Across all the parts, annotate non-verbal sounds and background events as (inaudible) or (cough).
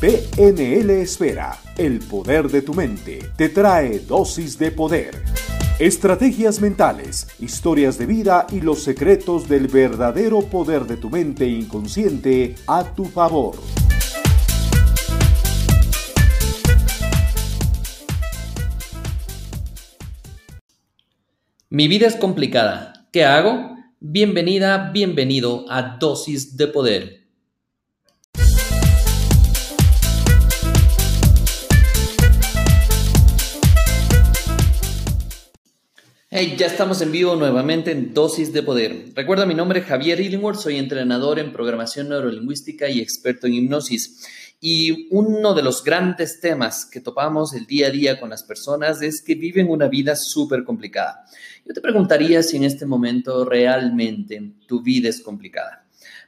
PNL Esfera, el poder de tu mente, te trae dosis de poder. Estrategias mentales, historias de vida y los secretos del verdadero poder de tu mente inconsciente a tu favor. Mi vida es complicada. ¿Qué hago? Bienvenida, bienvenido a Dosis de Poder Hey, ya estamos en vivo nuevamente en Dosis de Poder. Recuerda mi nombre es Javier Illingworth, soy entrenador en programación neurolingüística y experto en hipnosis. Y uno de los grandes temas que topamos el día a día con las personas es que viven una vida súper complicada. Yo te preguntaría si en este momento realmente tu vida es complicada.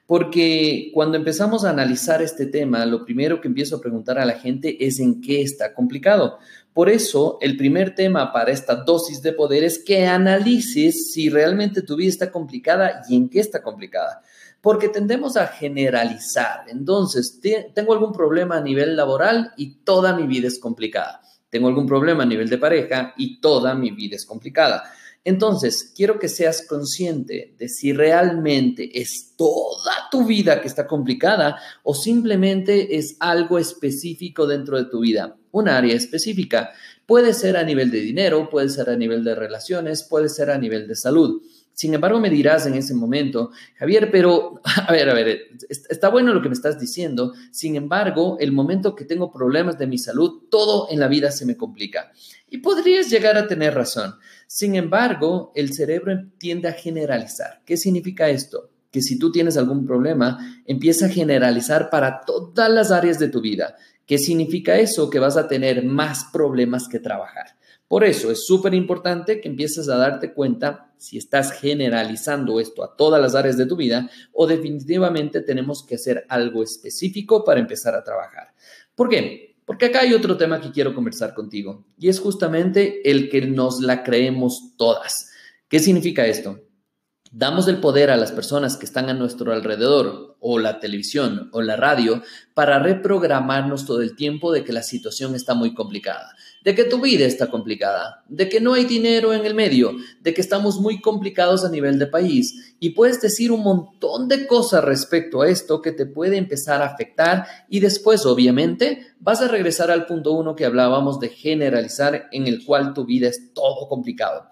Porque cuando empezamos a analizar este tema, lo primero que empiezo a preguntar a la gente es en qué está complicado. Por eso, el primer tema para esta dosis de poder es que analices si realmente tu vida está complicada y en qué está complicada. Porque tendemos a generalizar. Entonces, tengo algún problema a nivel laboral y toda mi vida es complicada. Tengo algún problema a nivel de pareja y toda mi vida es complicada. Entonces, quiero que seas consciente de si realmente es toda tu vida que está complicada o simplemente es algo específico dentro de tu vida, un área específica. Puede ser a nivel de dinero, puede ser a nivel de relaciones, puede ser a nivel de salud. Sin embargo, me dirás en ese momento, Javier, pero, (laughs) a ver, a ver, está bueno lo que me estás diciendo. Sin embargo, el momento que tengo problemas de mi salud, todo en la vida se me complica. Y podrías llegar a tener razón. Sin embargo, el cerebro tiende a generalizar. ¿Qué significa esto? Que si tú tienes algún problema, empieza a generalizar para todas las áreas de tu vida. ¿Qué significa eso? Que vas a tener más problemas que trabajar. Por eso es súper importante que empieces a darte cuenta si estás generalizando esto a todas las áreas de tu vida o definitivamente tenemos que hacer algo específico para empezar a trabajar. ¿Por qué? Porque acá hay otro tema que quiero conversar contigo y es justamente el que nos la creemos todas. ¿Qué significa esto? Damos el poder a las personas que están a nuestro alrededor, o la televisión, o la radio, para reprogramarnos todo el tiempo de que la situación está muy complicada, de que tu vida está complicada, de que no hay dinero en el medio, de que estamos muy complicados a nivel de país. Y puedes decir un montón de cosas respecto a esto que te puede empezar a afectar y después, obviamente, vas a regresar al punto uno que hablábamos de generalizar en el cual tu vida es todo complicado.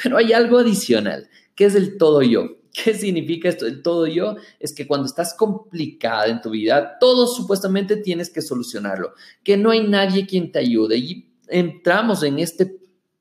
Pero hay algo adicional ¿Qué es el todo yo? (laughs) ¿Qué significa esto? El todo yo es que cuando estás complicada en tu vida, todo supuestamente tienes que solucionarlo, que no hay nadie quien te ayude. Y entramos en este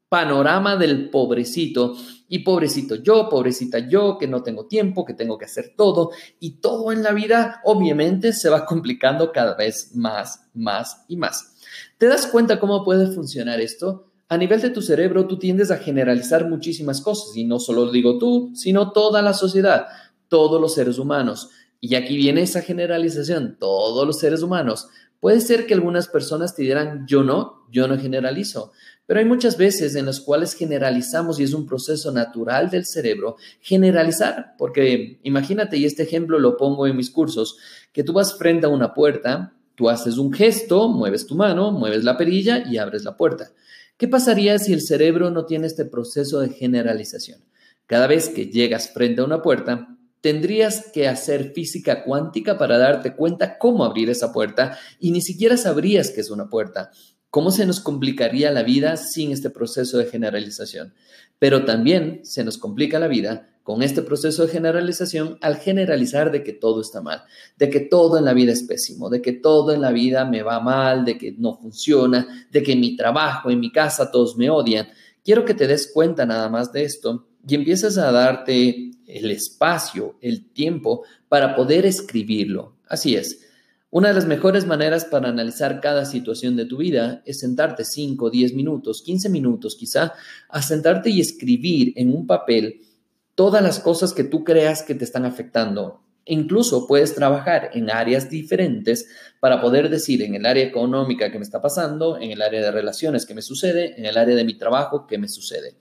panorama del pobrecito y pobrecito yo, pobrecita yo, que no tengo tiempo, que tengo que hacer todo y todo en la vida obviamente se va complicando cada vez más, más y más. ¿Te das cuenta cómo puede funcionar esto? A nivel de tu cerebro tú tiendes a generalizar muchísimas cosas y no solo lo digo tú, sino toda la sociedad, todos los seres humanos. Y aquí viene esa generalización, todos los seres humanos. Puede ser que algunas personas te dirán, yo no, yo no generalizo, pero hay muchas veces en las cuales generalizamos y es un proceso natural del cerebro generalizar, porque imagínate, y este ejemplo lo pongo en mis cursos, que tú vas frente a una puerta, tú haces un gesto, mueves tu mano, mueves la perilla y abres la puerta. ¿Qué pasaría si el cerebro no tiene este proceso de generalización? Cada vez que llegas frente a una puerta, tendrías que hacer física cuántica para darte cuenta cómo abrir esa puerta y ni siquiera sabrías que es una puerta. ¿Cómo se nos complicaría la vida sin este proceso de generalización? Pero también se nos complica la vida con este proceso de generalización al generalizar de que todo está mal, de que todo en la vida es pésimo, de que todo en la vida me va mal, de que no funciona, de que en mi trabajo, en mi casa todos me odian. Quiero que te des cuenta nada más de esto y empieces a darte el espacio, el tiempo para poder escribirlo. Así es. Una de las mejores maneras para analizar cada situación de tu vida es sentarte 5, 10 minutos, 15 minutos quizá, a sentarte y escribir en un papel todas las cosas que tú creas que te están afectando incluso puedes trabajar en áreas diferentes para poder decir en el área económica que me está pasando, en el área de relaciones que me sucede, en el área de mi trabajo que me sucede.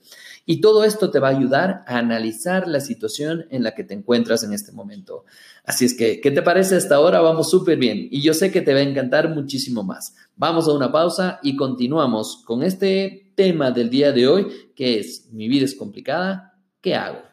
Y todo esto te va a ayudar a analizar la situación en la que te encuentras en este momento. Así es que, ¿qué te parece hasta ahora? Vamos súper bien y yo sé que te va a encantar muchísimo más. Vamos a una pausa y continuamos con este tema del día de hoy que es mi vida es complicada, ¿qué hago?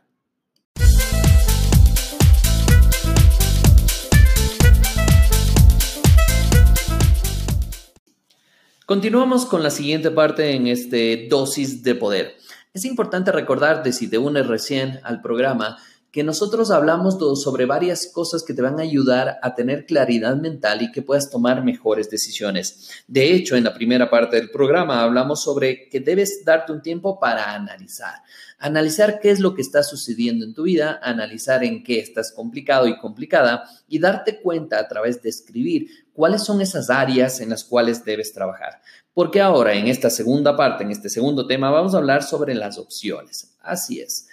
Continuamos con la siguiente parte en este dosis de poder. Es importante recordar de si te unes recién al programa que nosotros hablamos sobre varias cosas que te van a ayudar a tener claridad mental y que puedas tomar mejores decisiones. De hecho, en la primera parte del programa hablamos sobre que debes darte un tiempo para analizar. Analizar qué es lo que está sucediendo en tu vida, analizar en qué estás complicado y complicada y darte cuenta a través de escribir cuáles son esas áreas en las cuales debes trabajar. Porque ahora, en esta segunda parte, en este segundo tema, vamos a hablar sobre las opciones. Así es.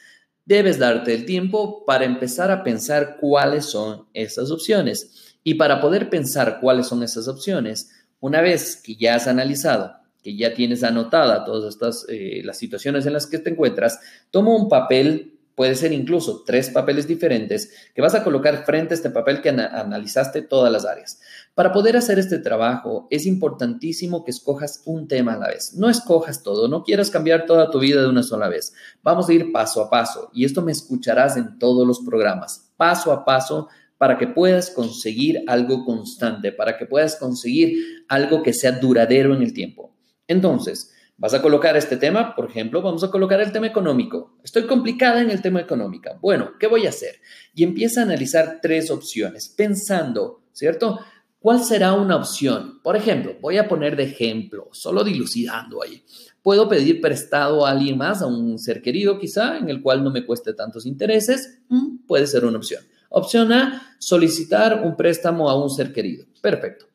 Debes darte el tiempo para empezar a pensar cuáles son esas opciones. Y para poder pensar cuáles son esas opciones, una vez que ya has analizado, que ya tienes anotada todas estas eh, las situaciones en las que te encuentras, toma un papel puede ser incluso tres papeles diferentes que vas a colocar frente a este papel que analizaste todas las áreas. Para poder hacer este trabajo es importantísimo que escojas un tema a la vez. No escojas todo, no quieras cambiar toda tu vida de una sola vez. Vamos a ir paso a paso y esto me escucharás en todos los programas, paso a paso para que puedas conseguir algo constante, para que puedas conseguir algo que sea duradero en el tiempo. Entonces, Vas a colocar este tema, por ejemplo, vamos a colocar el tema económico. Estoy complicada en el tema económico. Bueno, ¿qué voy a hacer? Y empieza a analizar tres opciones, pensando, ¿cierto? ¿Cuál será una opción? Por ejemplo, voy a poner de ejemplo, solo dilucidando ahí. Puedo pedir prestado a alguien más, a un ser querido quizá, en el cual no me cueste tantos intereses. Mm, puede ser una opción. Opción A, solicitar un préstamo a un ser querido. Perfecto.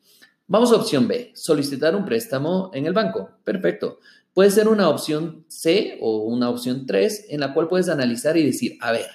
Vamos a opción B, solicitar un préstamo en el banco. Perfecto. Puede ser una opción C o una opción 3 en la cual puedes analizar y decir, a ver,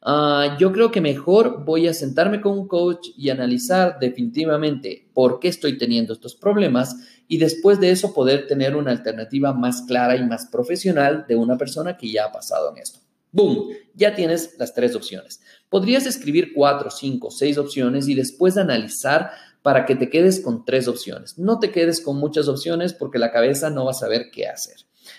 ah, yo creo que mejor voy a sentarme con un coach y analizar definitivamente por qué estoy teniendo estos problemas y después de eso poder tener una alternativa más clara y más profesional de una persona que ya ha pasado en esto. ¡Boom! Ya tienes las tres opciones. Podrías escribir cuatro, cinco, seis opciones y después analizar para que te quedes con tres opciones. No te quedes con muchas opciones porque la cabeza no va a saber qué hacer.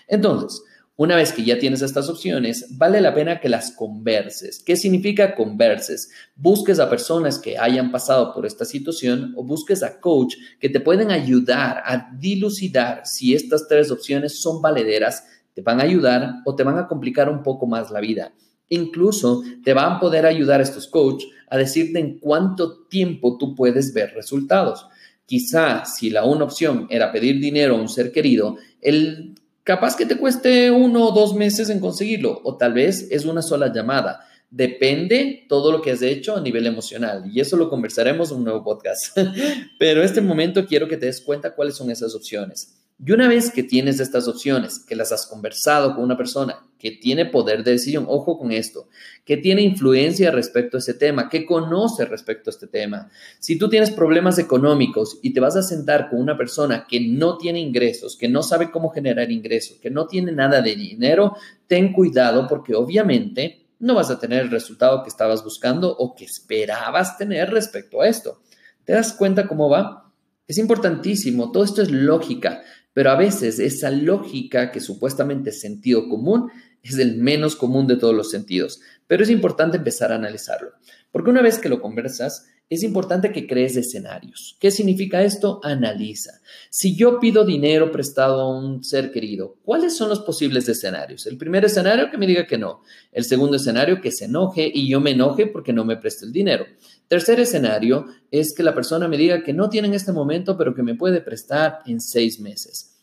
Entonces, una vez que ya tienes estas opciones, vale la pena que las converses. ¿Qué significa converses? Busques a personas que hayan pasado por esta situación o busques a coach que te pueden ayudar a dilucidar si estas tres opciones son valederas, te van a ayudar o te van a complicar un poco más la vida. Incluso te van a poder ayudar estos coaches a decirte en cuánto tiempo tú puedes ver resultados. Quizá si la una opción era pedir dinero a un ser querido, el capaz que te cueste uno o dos meses en conseguirlo, o tal vez es una sola llamada. Depende todo lo que has hecho a nivel emocional y eso lo conversaremos en un nuevo podcast. (laughs) Pero en este momento quiero que te des cuenta cuáles son esas opciones. Y una vez que tienes estas opciones, que las has conversado con una persona que tiene poder de decisión, ojo con esto, que tiene influencia respecto a ese tema, que conoce respecto a este tema. Si tú tienes problemas económicos y te vas a sentar con una persona que no tiene ingresos, que no sabe cómo generar ingresos, que no tiene nada de dinero, ten cuidado porque obviamente no vas a tener el resultado que estabas buscando o que esperabas tener respecto a esto. ¿Te das cuenta cómo va? Es importantísimo, todo esto es lógica. Pero a veces esa lógica que supuestamente es sentido común es el menos común de todos los sentidos. Pero es importante empezar a analizarlo. Porque una vez que lo conversas, es importante que crees escenarios. ¿Qué significa esto? Analiza. Si yo pido dinero prestado a un ser querido, ¿cuáles son los posibles escenarios? El primer escenario que me diga que no. El segundo escenario que se enoje y yo me enoje porque no me preste el dinero. Tercer escenario es que la persona me diga que no tiene en este momento, pero que me puede prestar en seis meses.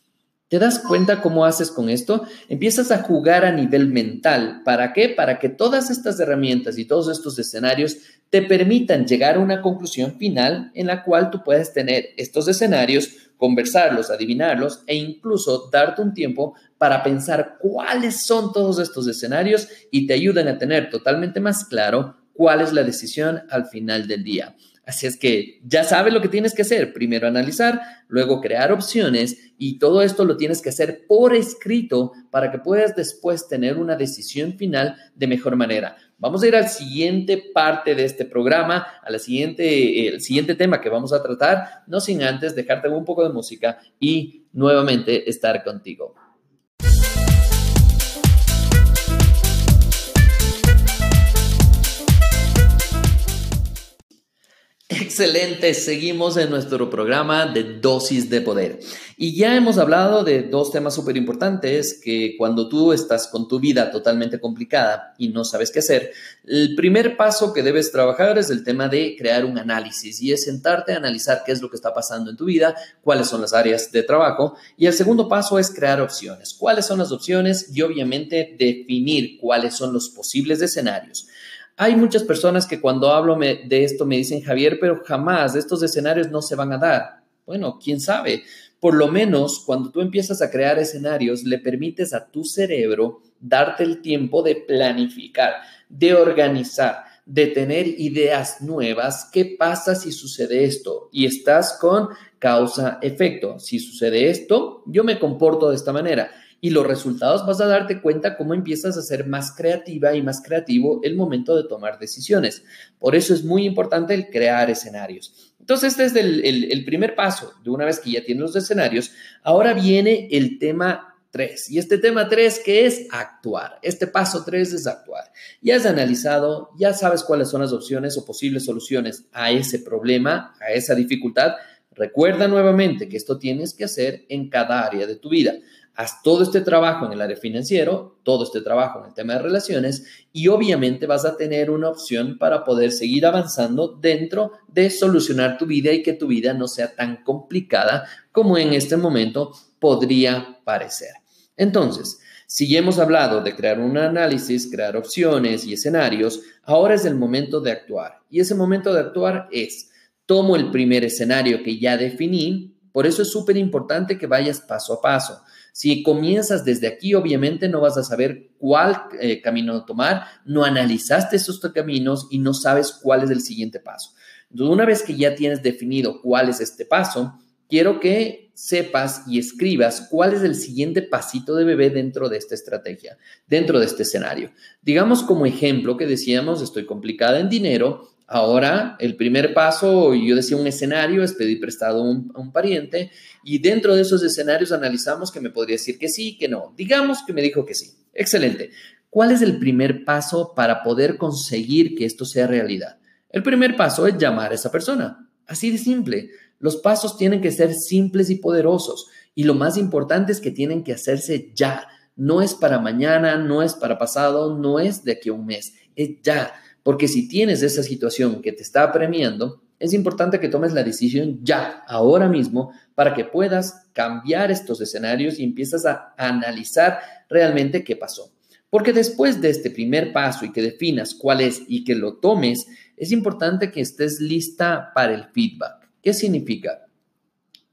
¿Te das cuenta cómo haces con esto? Empiezas a jugar a nivel mental. ¿Para qué? Para que todas estas herramientas y todos estos escenarios te permitan llegar a una conclusión final en la cual tú puedes tener estos escenarios, conversarlos, adivinarlos e incluso darte un tiempo para pensar cuáles son todos estos escenarios y te ayudan a tener totalmente más claro cuál es la decisión al final del día. Así es que ya sabes lo que tienes que hacer. Primero analizar, luego crear opciones y todo esto lo tienes que hacer por escrito para que puedas después tener una decisión final de mejor manera. Vamos a ir al siguiente parte de este programa, al siguiente, el siguiente tema que vamos a tratar, no sin antes dejarte un poco de música y nuevamente estar contigo. Excelente, seguimos en nuestro programa de dosis de poder. Y ya hemos hablado de dos temas súper importantes que cuando tú estás con tu vida totalmente complicada y no sabes qué hacer, el primer paso que debes trabajar es el tema de crear un análisis y es sentarte a analizar qué es lo que está pasando en tu vida, cuáles son las áreas de trabajo. Y el segundo paso es crear opciones. ¿Cuáles son las opciones? Y obviamente definir cuáles son los posibles escenarios. Hay muchas personas que cuando hablo de esto me dicen, Javier, pero jamás estos escenarios no se van a dar. Bueno, quién sabe. Por lo menos cuando tú empiezas a crear escenarios, le permites a tu cerebro darte el tiempo de planificar, de organizar, de tener ideas nuevas. ¿Qué pasa si sucede esto? Y estás con causa-efecto. Si sucede esto, yo me comporto de esta manera y los resultados vas a darte cuenta cómo empiezas a ser más creativa y más creativo el momento de tomar decisiones. Por eso es muy importante el crear escenarios. Entonces, este es el, el primer paso. De una vez que ya tienes los escenarios, ahora viene el tema 3. Y este tema 3 que es actuar. Este paso 3 es actuar. Ya has analizado, ya sabes cuáles son las opciones o posibles soluciones a ese problema, a esa dificultad. Recuerda nuevamente que esto tienes que hacer en cada área de tu vida haz todo este trabajo en el área financiero, todo este trabajo en el tema de relaciones y obviamente vas a tener una opción para poder seguir avanzando dentro de solucionar tu vida y que tu vida no sea tan complicada como en este momento podría parecer. Entonces, si hemos hablado de crear un análisis, crear opciones y escenarios, ahora es el momento de actuar. Y ese momento de actuar es, tomo el primer escenario que ya definí, por eso es súper importante que vayas paso a paso. Si comienzas desde aquí, obviamente no vas a saber cuál eh, camino tomar, no analizaste esos caminos y no sabes cuál es el siguiente paso. Una vez que ya tienes definido cuál es este paso, quiero que sepas y escribas cuál es el siguiente pasito de bebé dentro de esta estrategia, dentro de este escenario. Digamos como ejemplo que decíamos, estoy complicada en dinero, Ahora, el primer paso, yo decía un escenario, es pedir prestado a un, pariente y dentro de esos escenarios analizamos que me podría decir que sí, que no. Digamos que me dijo que sí. Excelente. ¿Cuál es el primer paso para poder conseguir que esto sea realidad? El primer paso es llamar a esa persona. Así de simple. Los pasos tienen que ser simples y poderosos y lo más importante es que tienen que hacerse ya. No es para mañana, no es para pasado, no es de aquí a un mes, es ya porque si tienes esa situación que te está apremiando, es importante que tomes la decisión ya, ahora mismo, para que puedas cambiar estos escenarios y empiezas a analizar realmente qué pasó. Porque después de este primer paso y que definas cuál es y que lo tomes, es importante que estés lista para el feedback. ¿Qué significa?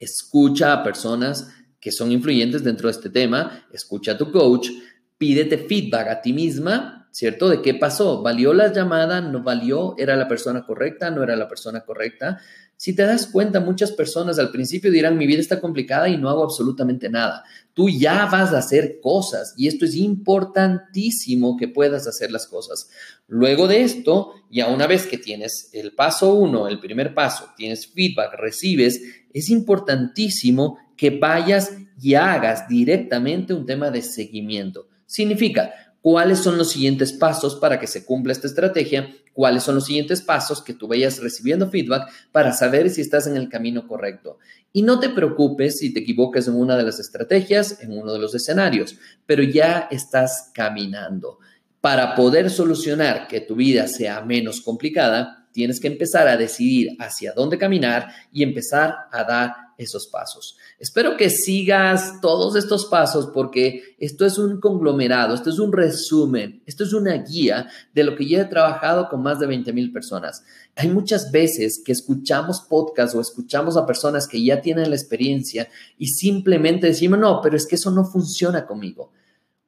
Escucha a personas que son influyentes dentro de este tema, escucha a tu coach, pídete feedback a ti misma ¿cierto? ¿De qué pasó? ¿Valió la llamada? ¿No valió? ¿Era la persona correcta? ¿No era la persona correcta? Si te das cuenta, muchas personas al principio dirán, mi vida está complicada y no hago absolutamente nada. Tú ya vas a hacer cosas y esto es importantísimo que puedas hacer las cosas. Luego de esto, ya una vez que tienes el paso uno, el primer paso, tienes feedback, recibes, es importantísimo que vayas y hagas directamente un tema de seguimiento. Significa, cuáles son los siguientes pasos para que se cumpla esta estrategia, cuáles son los siguientes pasos que tú vayas recibiendo feedback para saber si estás en el camino correcto. Y no te preocupes si te equivocas en una de las estrategias, en uno de los escenarios, pero ya estás caminando. Para poder solucionar que tu vida sea menos complicada, tienes que empezar a decidir hacia dónde caminar y empezar a dar esos pasos. Espero que sigas todos estos pasos porque esto es un conglomerado, esto es un resumen, esto es una guía de lo que ya he trabajado con más de 20 mil personas. Hay muchas veces que escuchamos podcasts o escuchamos a personas que ya tienen la experiencia y simplemente decimos, no, pero es que eso no funciona conmigo.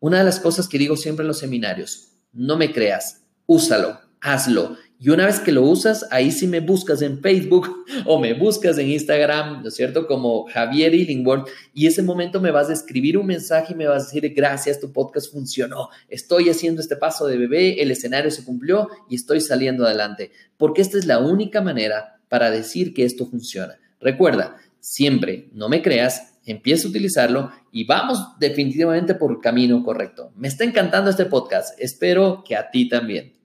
Una de las cosas que digo siempre en los seminarios, no me creas, úsalo, hazlo Y una vez que lo usas, ahí sí me buscas en Facebook (laughs) o me buscas en Instagram, ¿no es cierto? Como Javier Illingworth. Y ese momento me vas a escribir un mensaje y me vas a decir, gracias, tu podcast funcionó. Estoy haciendo este paso de bebé, el escenario se cumplió y estoy saliendo adelante. Porque esta es la única manera para decir que esto funciona. Recuerda, siempre, no me creas, empieza a utilizarlo y vamos definitivamente por el camino correcto. Me está encantando este podcast. Espero que a ti también.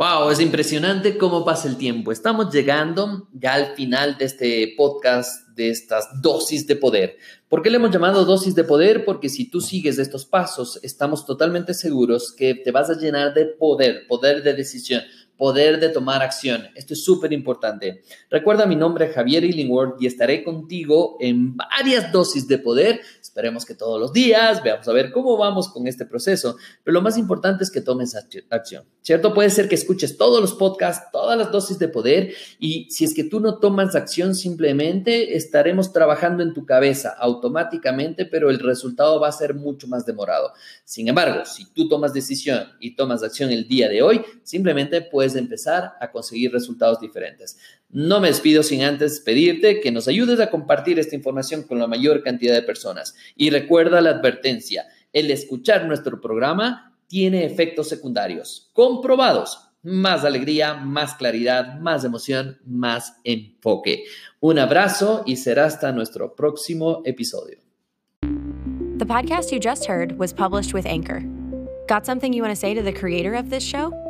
Wow, es impresionante cómo pasa el tiempo. Estamos llegando ya al final de este podcast, de estas dosis de poder. ¿Por qué le hemos llamado dosis de poder? Porque si tú sigues estos pasos, estamos totalmente seguros que te vas a llenar de poder, poder de decisión, poder de tomar acción. Esto es súper importante. Recuerda mi nombre es Javier Illingworth y estaré contigo en varias dosis de poder. Esperemos que todos los días, veamos a ver cómo vamos con este proceso. Pero lo más importante es que tomes acción, ¿cierto? Puede ser que escuches todos los podcasts, todas las dosis de poder y si es que tú no tomas acción, simplemente estaremos trabajando en tu cabeza automáticamente, pero el resultado va a ser mucho más demorado. Sin embargo, si tú tomas decisión y tomas acción el día de hoy, simplemente puedes empezar a conseguir resultados diferentes. No me despido sin antes pedirte que nos ayudes a compartir esta información con la mayor cantidad de personas. Y recuerda la advertencia, el escuchar nuestro programa tiene efectos secundarios comprobados. Más alegría, más claridad, más emoción, más enfoque. Un abrazo y será hasta nuestro próximo episodio. The podcast you just heard was published with Anchor. Got something you want to say to the creator of this show?